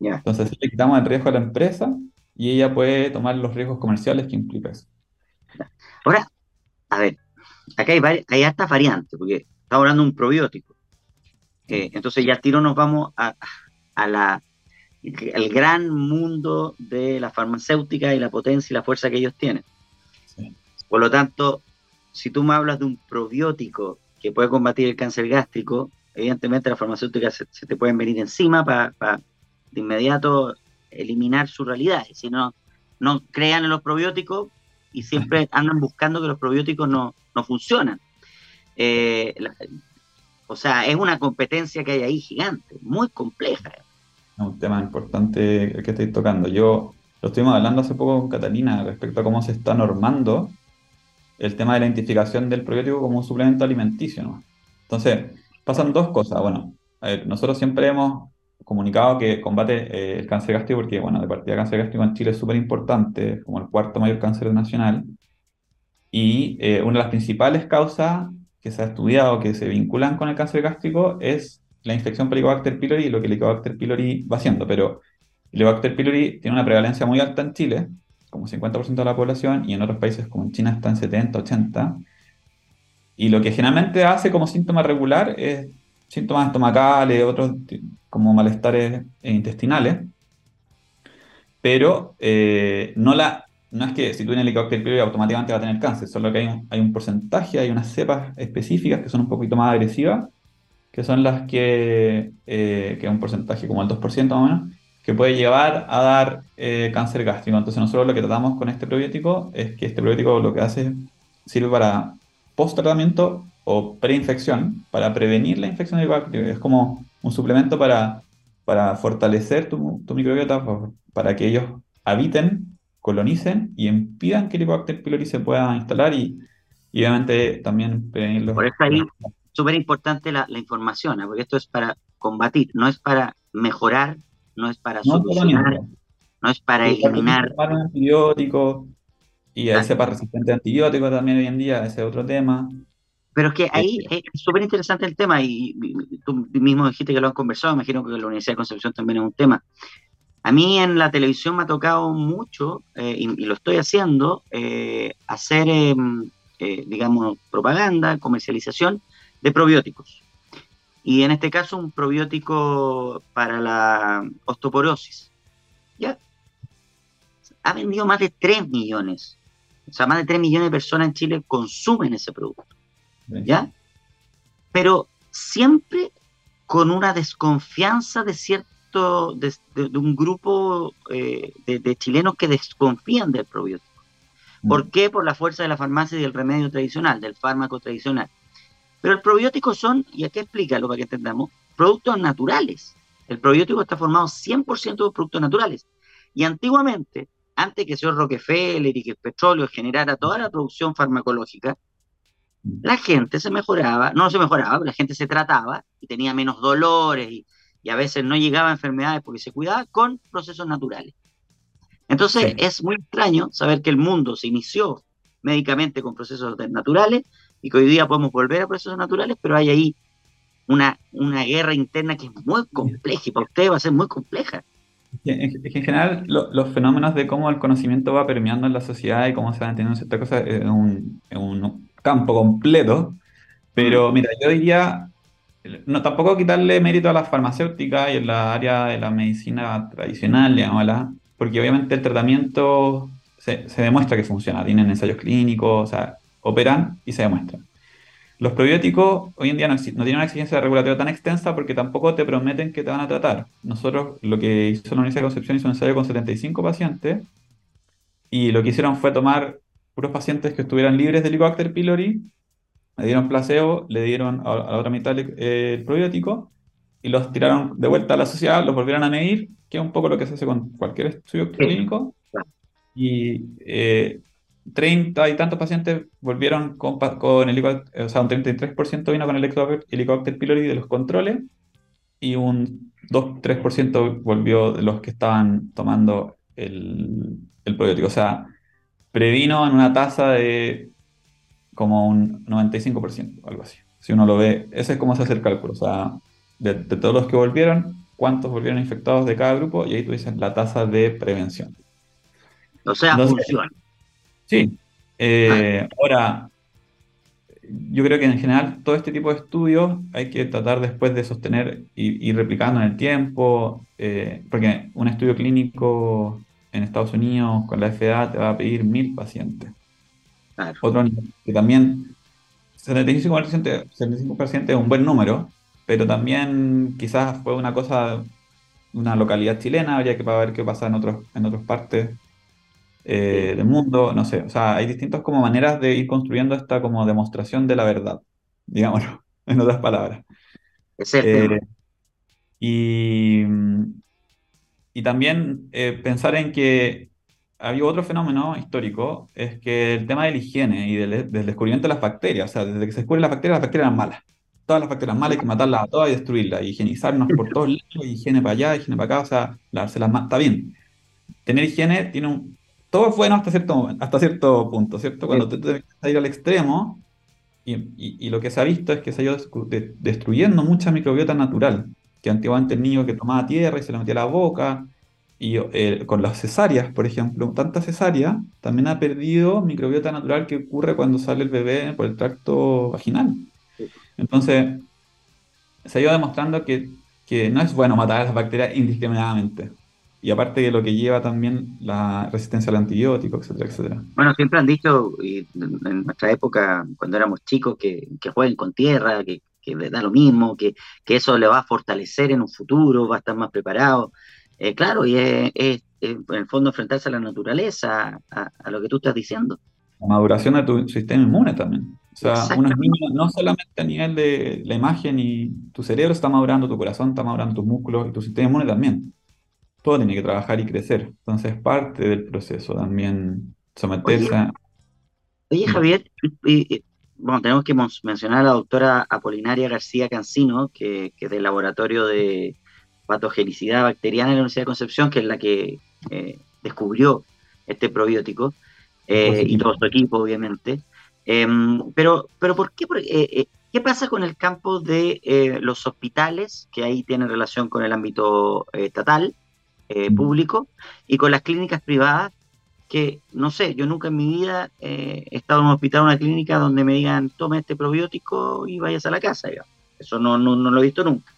Entonces le quitamos el riesgo a la empresa y ella puede tomar los riesgos comerciales que implica eso. Ahora, a ver, acá hay, hay hartas variantes, porque estamos hablando de un probiótico. Eh, entonces ya tiro nos vamos a, la, al gran mundo de la farmacéutica y la potencia y la fuerza que ellos tienen. Por lo tanto, si tú me hablas de un probiótico que puede combatir el cáncer gástrico, evidentemente las farmacéuticas se, te pueden venir encima para de inmediato eliminar su realidad. Si no, no crean en los probióticos y siempre andan buscando que los probióticos no, no funcionan. Eh, o sea, es una competencia que hay ahí gigante, muy compleja. Un tema importante el que estoy tocando. Yo lo estuvimos hablando hace poco con Catalina respecto a cómo se está normando el tema de la identificación del probiótico como un suplemento alimenticio. ¿no? Entonces, pasan dos cosas. Bueno, nosotros siempre hemos comunicado que combate eh, el cáncer gástrico porque, bueno, de partida cáncer gástrico en Chile es súper importante, como el cuarto mayor cáncer nacional. Y eh, una de las principales causas que se ha estudiado que se vinculan con el cáncer gástrico es la infección por Helicobacter pylori y lo que el Helicobacter pylori va haciendo. Pero el Helicobacter pylori tiene una prevalencia muy alta en Chile, como 50% de la población, y en otros países como en China está en 70, 80. Y lo que generalmente hace como síntoma regular es síntomas estomacales, otros como malestares intestinales, pero eh, no la no es que si tú tienes Helicobacter pylori automáticamente va a tener cáncer, solo que hay un, hay un porcentaje, hay unas cepas específicas que son un poquito más agresivas, que son las que, eh, que es un porcentaje como el 2% más o menos, que puede llevar a dar eh, cáncer gástrico. Entonces nosotros lo que tratamos con este probiótico es que este probiótico lo que hace sirve para post-tratamiento o preinfección, para prevenir la infección de Es como un suplemento para, para fortalecer tu, tu microbiota, para que ellos habiten colonicen y impidan que el Helicobacter pylori se pueda instalar y, obviamente también prevenirlo. Por eso ahí súper importante la, información, ¿eh? porque esto es para combatir, no es para mejorar no es para solucionar, no es para eliminar. Un antibiótico y hay cepas resistentes a antibióticos también hoy en día, ese es otro tema. Pero es que ahí es súper interesante el tema y, tú mismo dijiste que lo han conversado, imagino que la Universidad de Concepción también es un tema. A mí en la televisión me ha tocado mucho, eh, y, lo estoy haciendo, eh, hacer, em, eh, digamos, propaganda, comercialización de probióticos. Y en este caso un probiótico para la osteoporosis. ¿Ya? Ha vendido más de 3 millones. O sea, más de 3 millones de personas en Chile consumen ese producto. ¿Ya? Pero siempre con una desconfianza de cierto, de, un grupo eh, de, chilenos que desconfían del probiótico. ¿Por mm. qué? Por la fuerza de la farmacia y del remedio tradicional, del fármaco tradicional. Pero el probiótico son, y aquí explícalo para que entendamos, productos naturales. El probiótico está formado 100% de productos naturales. Y antiguamente, antes que el señor Rockefeller y que el petróleo generara toda la producción farmacológica, la gente se mejoraba, no se mejoraba, la gente se trataba y tenía menos dolores y, a veces no llegaba a enfermedades porque se cuidaba con procesos naturales. Entonces es muy extraño saber que el mundo se inició médicamente con procesos naturales y que hoy día podemos volver a procesos naturales, pero hay ahí una, una guerra interna que es muy compleja y para usted va a ser muy compleja. En, en general, los fenómenos de cómo el conocimiento va permeando en la sociedad y cómo se van entendiendo ciertas cosas es un, un, campo completo. Pero mira, yo diría, no, tampoco quitarle mérito a las farmacéuticas y en la área de la medicina tradicional, digámosla, porque obviamente el tratamiento se, se demuestra que funciona, tienen ensayos clínicos, o sea, operan y se demuestran. Los probióticos hoy en día no, no, tienen una exigencia regulatoria tan extensa porque tampoco te prometen que te van a tratar. Nosotros lo que hizo la Universidad de Concepción hizo un ensayo con 75 pacientes y lo que hicieron fue tomar puros pacientes que estuvieran libres de Helicobacter pylori, le dieron placebo, le dieron a, la otra mitad eh, el probiótico y los tiraron de vuelta a la sociedad, los volvieron a medir, que es un poco lo que se hace con cualquier estudio clínico. Y eh, 30 y tantos pacientes volvieron con, con el o sea, un 33% vino con el Helicobacter pylori de los controles y un 2-3% volvió de los que estaban tomando el, el probiótico. O sea, previno en una tasa de como un 95%, algo así. Si uno lo ve, ese es como se hace el cálculo. O sea, de, todos los que volvieron, cuántos volvieron infectados de cada grupo, y ahí tú dices la tasa de prevención. O sea, funciona. Sí. Eh, ahora, yo creo que en general todo este tipo de estudios hay que tratar después de sostener y ir replicando en el tiempo, eh, porque un estudio clínico en Estados Unidos con la FDA te va a pedir mil pacientes. Otro que también 75%, 75 es un buen número, pero también quizás fue una cosa, una localidad chilena, habría que ver qué pasa en, otros, en otras partes eh, del mundo, no sé, o sea, hay distintas como maneras de ir construyendo esta como demostración de la verdad, digámoslo, en otras palabras. Es eh, y, y también eh, pensar en que había otro fenómeno histórico, es que el tema de la higiene y del, descubrimiento de las bacterias, o sea, desde que se descubren las bacterias, las bacterias eran malas. Todas las bacterias malas hay que matarlas a todas y destruirlas, y higienizarnos por todos lados, higiene para allá, higiene para acá, o sea, las está bien. Tener higiene tiene un, todo es bueno hasta cierto, hasta cierto punto, ¿cierto? Cuando te, te a ir al extremo, y, y, lo que se ha visto es que se ha ido destruyendo mucha microbiota natural, que antiguamente el niño que tomaba tierra y se le metía a la boca, y eh, con las cesáreas, por ejemplo, tanta cesárea también ha perdido microbiota natural que ocurre cuando sale el bebé por el tracto vaginal. Entonces, se ha ido demostrando que, que no es bueno matar a las bacterias indiscriminadamente. Y aparte de lo que lleva también la resistencia al antibiótico, etcétera, etcétera. Bueno, siempre han dicho en nuestra época, cuando éramos chicos, que, que jueguen con tierra, que, que da lo mismo, que, que, eso le va a fortalecer en un futuro, va a estar más preparado. Eh, claro, y es, en el fondo enfrentarse a la naturaleza, a, lo que tú estás diciendo. La maduración de tu sistema inmune también. O sea, niños no solamente a nivel de la imagen y tu cerebro está madurando, tu corazón está madurando, tus músculos y tu sistema inmune también todo tiene que trabajar y crecer. Entonces, parte del proceso también someterse a... Oye, Javier, bueno, tenemos que mencionar a la doctora Apolinaria García Cancino, que, es del laboratorio de, patogenicidad bacteriana en la Universidad de Concepción, que es la que eh, descubrió este probiótico, eh, y todo su equipo, obviamente. Em, pero, pero ¿por qué? ¿Qué pasa con el campo de los hospitales, que ahí tiene relación con el ámbito estatal, mm. público, y con las clínicas privadas, que, no sé, yo nunca en mi vida he estado en un hospital o una clínica donde me digan, tome este probiótico y vayas a la casa, Eso no, no, no, lo he visto nunca.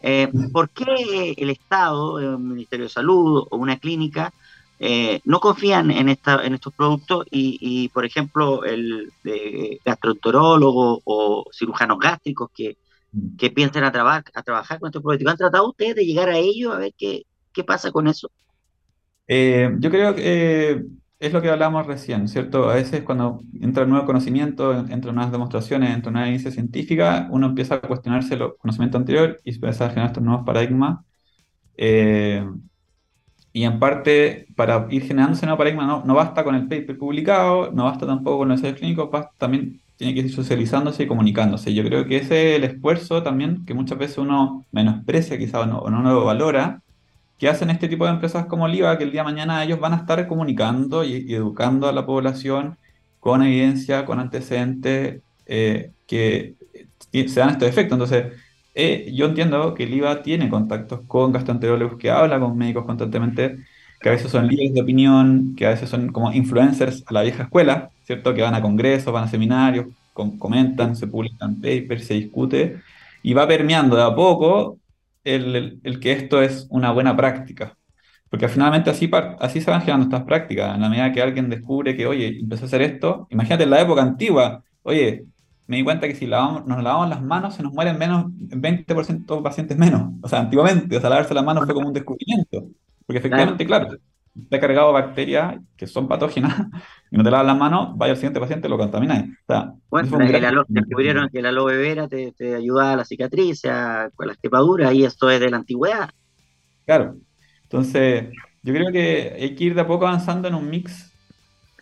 Eh, ¿Por qué el Estado, el Ministerio de Salud o una clínica eh, no confían en, esta, en estos productos y, por ejemplo, el gastroenterólogo o cirujanos gástricos que, que piensan a, a trabajar con estos probióticos, ¿han tratado ustedes de llegar a ellos a ver qué, qué pasa con eso? Eh, yo creo que eh, es lo que hablábamos recién, ¿cierto? A veces cuando entra nuevo conocimiento, entran nuevas demostraciones, entra una evidencia científica, uno empieza a cuestionarse el conocimiento anterior y empieza a generar estos nuevos paradigmas. Eh, y en parte, para ir generando ese nuevo paradigma, no, no basta con el paper publicado, no basta tampoco con los ensayos clínicos, también tiene que ir socializándose y comunicándose. Yo creo que ese es el esfuerzo también que muchas veces uno menosprecia quizá o no, o no lo valora, que hacen este tipo de empresas como Oliva, que el día de mañana ellos van a estar comunicando y, educando a la población con evidencia, con antecedentes eh, que se dan estos efectos. Entonces, eh, yo entiendo que el IVA tiene contactos con gastroenterólogos que habla con médicos constantemente, que a veces son líderes de opinión, que a veces son como influencers a la vieja escuela, ¿cierto? Que van a congresos, van a seminarios, comentan, se publican papers, se discute, y va permeando de a poco el, el, que esto es una buena práctica. Porque finalmente así, así se van generando estas prácticas. En la medida que alguien descubre que, oye, empezó a hacer esto, imagínate en la época antigua, oye, me di cuenta que si lavamos, nos lavamos las manos se nos mueren menos, 20% pacientes menos. O sea, antiguamente, o sea, lavarse las manos fue como un descubrimiento. Porque efectivamente, claro, ha cargado bacterias que son patógenas y no te lavas las manos, vaya al siguiente paciente lo contamináis. bueno, descubrieron que la aloe vera te, te, ayuda a la cicatriz, a, las quepaduras, y esto es de la antigüedad. Claro. Entonces, yo creo que hay que ir de a poco avanzando en un mix,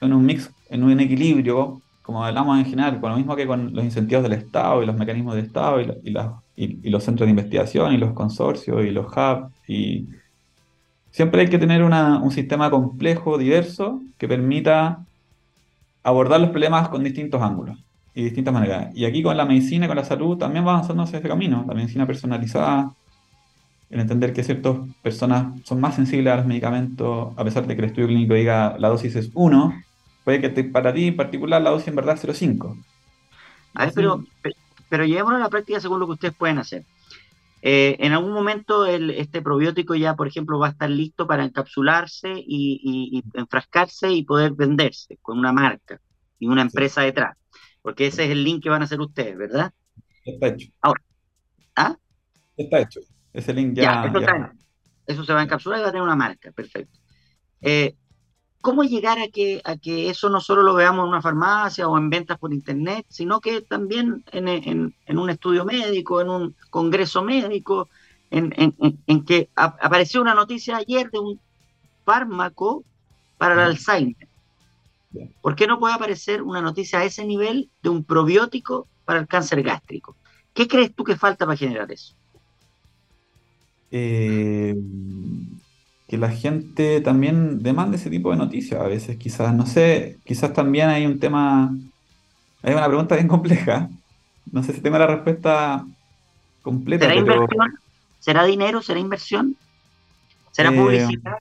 en un mix, en un equilibrio, como hablamos en general, con lo mismo que con los incentivos del Estado y los mecanismos del Estado y, y, y, y los centros de investigación y los consorcios y los hubs y Siempre hay que tener un sistema complejo, diverso, que permita abordar los problemas con distintos ángulos y distintas maneras. Y aquí con la medicina y con la salud también va avanzando hacia ese camino, la medicina personalizada, el entender que ciertas personas son más sensibles a los medicamentos, a pesar de que el estudio clínico diga la dosis es 1, puede que para ti en particular la dosis en verdad es 0,5. A ver, pero, pero llevémoslo a la práctica según lo que ustedes pueden hacer. Eh, en algún momento este probiótico ya, por ejemplo, va a estar listo para encapsularse y, enfrascarse y poder venderse con una marca y una empresa detrás. Porque ese es el link que van a hacer ustedes, ¿verdad? Está hecho. Ahora, ¿ah? Está hecho. Ese link ya. eso, eso, se va a encapsular y va a tener una marca, perfecto. Eh, ¿Cómo llegar a que, a que eso no solo lo veamos en una farmacia o en ventas por internet, sino que también en, un estudio médico, en un congreso médico, en, que apareció una noticia ayer de un fármaco para el Alzheimer? ¿Por qué no puede aparecer una noticia a ese nivel de un probiótico para el cáncer gástrico? ¿Qué crees tú que falta para generar eso? Eh, que la gente también demande ese tipo de noticias a veces, quizás, no sé, quizás también hay un tema, hay una pregunta bien compleja, no sé si tengo la respuesta completa. ¿Será inversión? ¿Será dinero? ¿Será inversión? ¿Será eh, publicidad?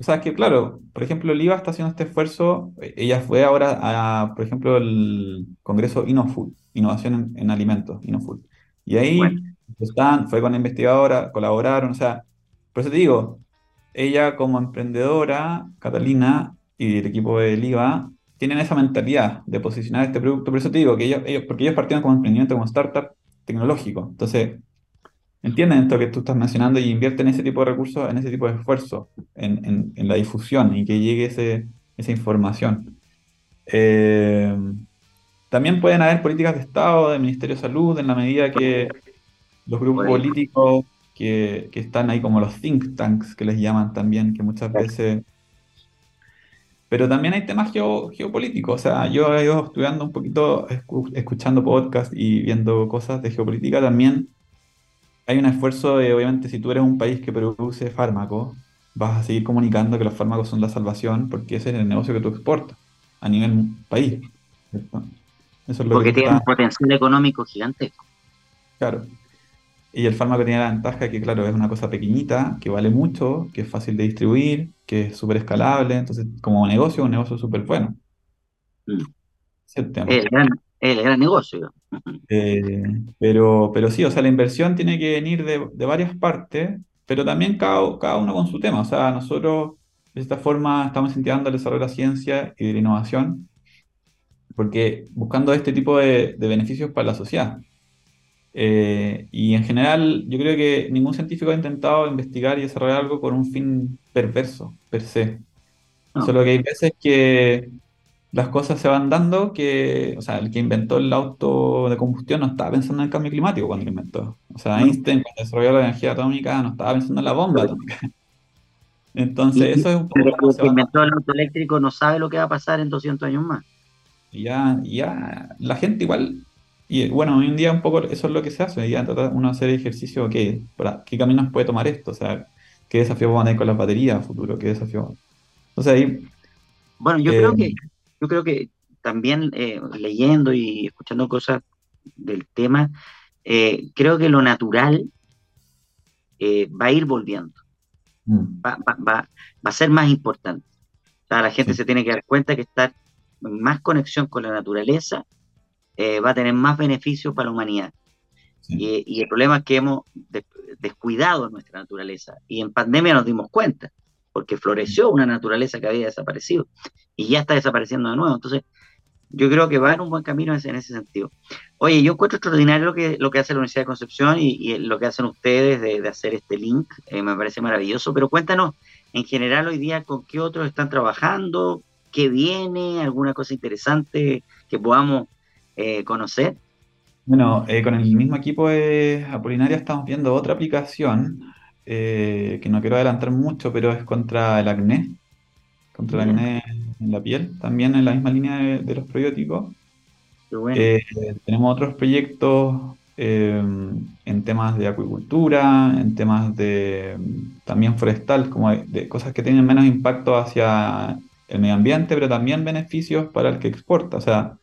O sea, que claro, por ejemplo, el IVA está haciendo este esfuerzo, ella fue ahora a, por ejemplo, el Congreso InnoFood, Innovación en, Alimentos, InnoFood, y ahí están, fue con la investigadora, colaboraron, o sea, por eso te digo, ella como emprendedora, Catalina, y el equipo de IVA, tienen esa mentalidad de posicionar este producto. Por eso te digo que ellos, porque ellos partieron como emprendimiento, como startup tecnológico. Entonces, entienden esto que tú estás mencionando y invierten ese tipo de recursos, en ese tipo de esfuerzo, en, la difusión y que llegue ese, esa información. Eh, también pueden haber políticas de Estado, del Ministerio de Salud, en la medida que los grupos políticos que, están ahí como los think tanks que les llaman también, que muchas veces... Pero también hay temas geopolíticos, o sea, yo he ido estudiando un poquito, escuchando podcasts y viendo cosas de geopolítica también. hay un esfuerzo de, obviamente, si tú eres un país que produce fármacos, vas a seguir comunicando que los fármacos son la salvación porque ese es el negocio que tú exportas a nivel país. ¿cierto? Eso es lo porque tiene un potencial económico gigantesco. Claro. Y el fármaco tiene la ventaja que, claro, es una cosa pequeñita, que vale mucho, que es fácil de distribuir, que es súper escalable. Entonces, como negocio, es un negocio súper bueno. Mm. Es el tema. El gran, el gran negocio. Eh, pero, pero sí, o sea, la inversión tiene que venir de, de varias partes, pero también cada, cada, uno con su tema. O sea, nosotros de esta forma estamos incentivando el desarrollo de la ciencia y de la innovación, porque buscando este tipo de, de beneficios para la sociedad. Eh, y en general, yo creo que ningún científico ha intentado investigar y desarrollar algo con un fin perverso, per se. Solo que hay veces que las cosas se van dando que, o sea, el que inventó el auto de combustión no estaba pensando en el cambio climático cuando lo inventó. O sea, Einstein cuando desarrolló la energía atómica no estaba pensando en la bomba atómica. Entonces, eso es un poco... El que inventó el auto eléctrico no sabe lo que va a pasar en 200 años más. Ya, ya, la gente igual... Y bueno, hoy en día un poco eso es lo que se hace. Ya trata uno hacer ejercicio, ¿qué, para, ¿qué caminos puede tomar esto? O sea, ¿qué desafío van a tener con las baterías a futuro? ¿Qué desafío? Entonces ahí... Bueno, yo creo eh, que yo creo que también eh, leyendo y escuchando cosas del tema, eh, creo que lo natural va a ir volviendo, mm. va, va, a ser más importante. la gente se tiene que dar cuenta que estar en más conexión con la naturaleza va a tener más beneficios para la humanidad. Y, y, el problema es que hemos descuidado nuestra naturaleza y en pandemia nos dimos cuenta porque floreció una naturaleza que había desaparecido y ya está desapareciendo de nuevo. Entonces, yo creo que va en un buen camino en ese, sentido. Oye, yo encuentro extraordinario lo que, lo que hace la Universidad de Concepción y, lo que hacen ustedes de, hacer este link, eh, me parece maravilloso, pero cuéntanos, en general hoy día, ¿con qué otros están trabajando? ¿Qué viene? ¿Alguna cosa interesante que podamos eh, conocer? Bueno, eh, con el mismo equipo de Apolinaria estamos viendo otra aplicación eh, que no quiero adelantar mucho, pero es contra el acné, contra el acné en la piel, también en la misma línea de, los probióticos. Eh, tenemos otros proyectos en temas de acuicultura, en temas de también forestal, como de, cosas que tienen menos impacto hacia el medio ambiente, pero también beneficios para el que exporta. O sea,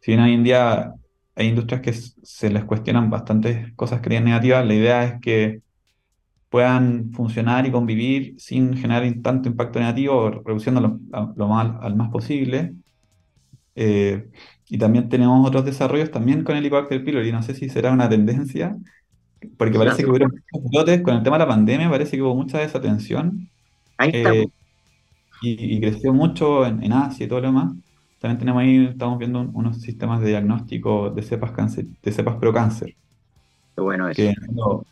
si bien hoy en día hay industrias que se les cuestionan bastantes cosas que tienen negativas, la idea es que puedan funcionar y convivir sin generar tanto impacto negativo, reduciéndolo lo más, al más posible. Eh, y también tenemos otros desarrollos también con el Helicobacter pylori. No sé si será una tendencia, porque parece que hubo muchos brotes con el tema de la pandemia, parece que hubo mucha desatención. Ahí eh, y, creció mucho en, Asia y todo lo demás. También tenemos ahí, estamos viendo unos sistemas de diagnóstico de cepas, cáncer, de cepas pro cáncer bueno eso. Que,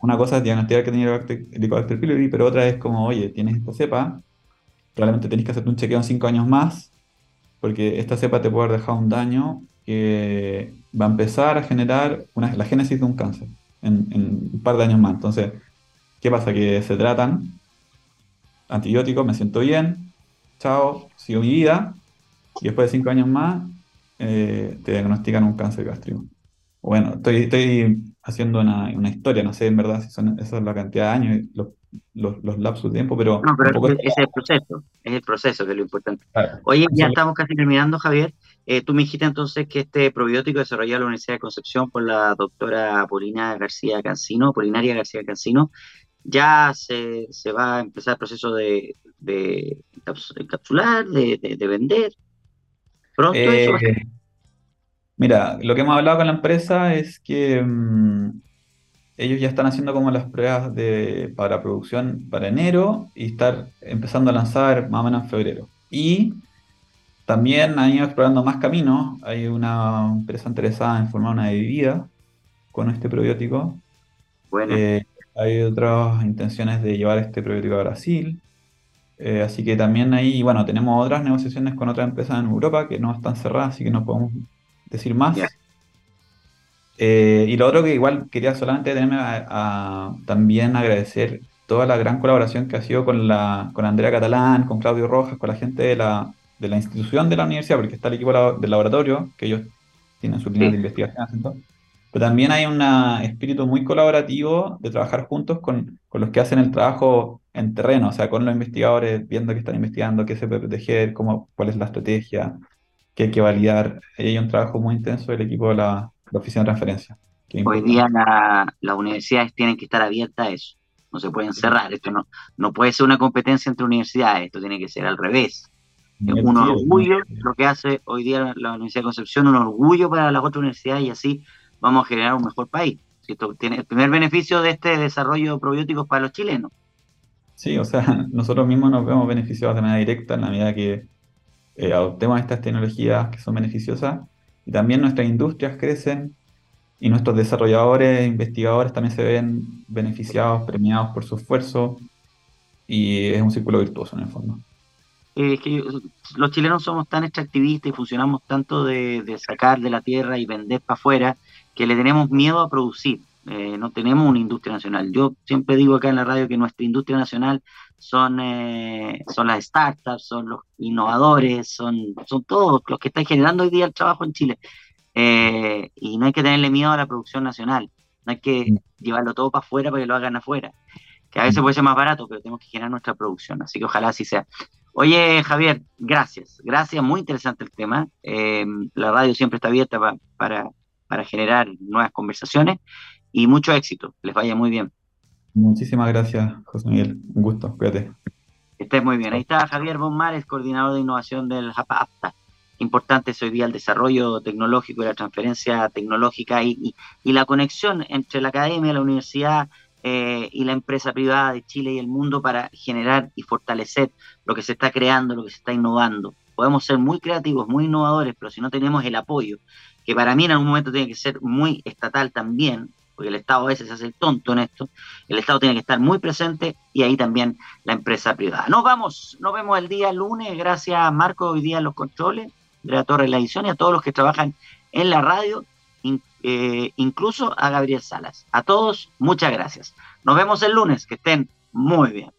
una cosa es diagnosticar que tenía Helicobacter pylori, pero otra es como, oye, tienes esta cepa, probablemente tenés que hacerte un chequeo en cinco años más, porque esta cepa te puede haber dejado un daño que va a empezar a generar una, la génesis de un cáncer en, un par de años más. Entonces, ¿qué pasa? Que se tratan antibióticos, me siento bien, chao, sigo mi vida, y después de cinco años más eh, te diagnostican un cáncer gástrico. Bueno, estoy, estoy haciendo una, una, historia, no sé en verdad si son, esa es la cantidad de años, los, los, los lapsos de tiempo, pero... No, pero es, el proceso, es el proceso que es lo importante. Oye, ya estamos casi terminando, Javier. Eh, tú me dijiste entonces que este probiótico desarrollado en la Universidad de Concepción por la doctora Polina García Cancino, Polinaria García Cancino, ya se, se va a empezar el proceso de, de encapsular, de, de, vender. Pronto eso eh, Mira, lo que hemos hablado con la empresa es que mm, ellos ya están haciendo como las pruebas de, para producción para enero y estar empezando a lanzar más o menos en febrero. Y también han ido explorando más caminos. Hay una empresa interesada en formar una bebida con este probiótico. Bueno. Eh, hay otras intenciones de llevar este probiótico a Brasil. Eh, así que también ahí, bueno, tenemos otras negociaciones con otras empresas en Europa que no están cerradas, así que no podemos decir más. Eh, y lo otro que igual quería solamente tenerme a, también agradecer toda la gran colaboración que ha sido con, la, con Andrea Catalán, con Claudio Rojas, con la gente de la, de la institución de la universidad, porque está el equipo del laboratorio, que ellos tienen su línea de investigación, pero pero también hay un espíritu muy colaborativo de trabajar juntos con, con, los que hacen el trabajo en terreno, o sea, con los investigadores, viendo qué están investigando, qué se puede proteger, cómo, cuál es la estrategia, qué hay que validar. Hay un trabajo muy intenso del equipo de la, la Oficina de Transferencia. Hoy día la, las universidades tienen que estar abiertas a eso, no se pueden cerrar, esto no, no puede ser una competencia entre universidades, esto tiene que ser al revés. Es un orgullo lo que hace hoy día la Universidad de Concepción, un orgullo para las otras universidades y así vamos a generar un mejor país. Esto tiene el primer beneficio de este desarrollo de probióticos para los chilenos. Sí, o sea, nosotros mismos nos vemos beneficiados de manera directa en la medida que eh, adoptemos estas tecnologías que son beneficiosas y también nuestras industrias crecen y nuestros desarrolladores e investigadores también se ven beneficiados, premiados por su esfuerzo y es un círculo virtuoso en el fondo. Es que los chilenos somos tan extractivistas y funcionamos tanto de, de sacar de la tierra y vender para afuera que le tenemos miedo a producir. Eh, no tenemos una industria nacional. Yo siempre digo acá en la radio que nuestra industria nacional son, eh, son las startups, son los innovadores, son, son todos los que están generando hoy día el trabajo en Chile. Eh, y no hay que tenerle miedo a la producción nacional. No hay que llevarlo todo para afuera para que lo hagan afuera. Que a veces puede ser más barato, pero tenemos que generar nuestra producción. Así que ojalá así sea. Oye, Javier, gracias. Gracias, muy interesante el tema. la radio siempre está abierta para para generar nuevas conversaciones y mucho éxito. Les vaya muy bien. Muchísimas gracias, José Miguel. Un gusto. Cuídate. Estés muy bien. Ahí está Javier Bonmares, coordinador de innovación del JAPA-APTA. Importante hoy día el desarrollo tecnológico y la transferencia tecnológica y, y, la conexión entre la academia, la universidad eh, y la empresa privada de Chile y el mundo para generar y fortalecer lo que se está creando, lo que se está innovando. Podemos ser muy creativos, muy innovadores, pero si no tenemos el apoyo que para mí en algún momento tiene que ser muy estatal también, porque el Estado a veces se hace el tonto en esto, el Estado tiene que estar muy presente y ahí también la empresa privada. Nos vamos, nos vemos el día lunes, gracias a Marco hoy día los controles de la Torre de la Edición y a todos los que trabajan en la radio, eh, incluso a Gabriel Salas. A todos, muchas gracias. Nos vemos el lunes, que estén muy bien.